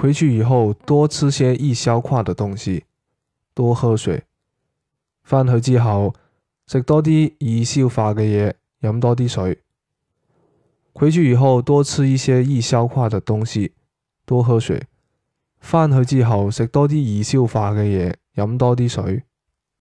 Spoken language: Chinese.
回去以后多吃些易消化的东西多喝水翻去之后食多啲易消化嘅嘢饮多啲水。回去以后多吃一些易消化的东西多喝水。翻去之后食多啲易消化嘅嘢饮多啲水。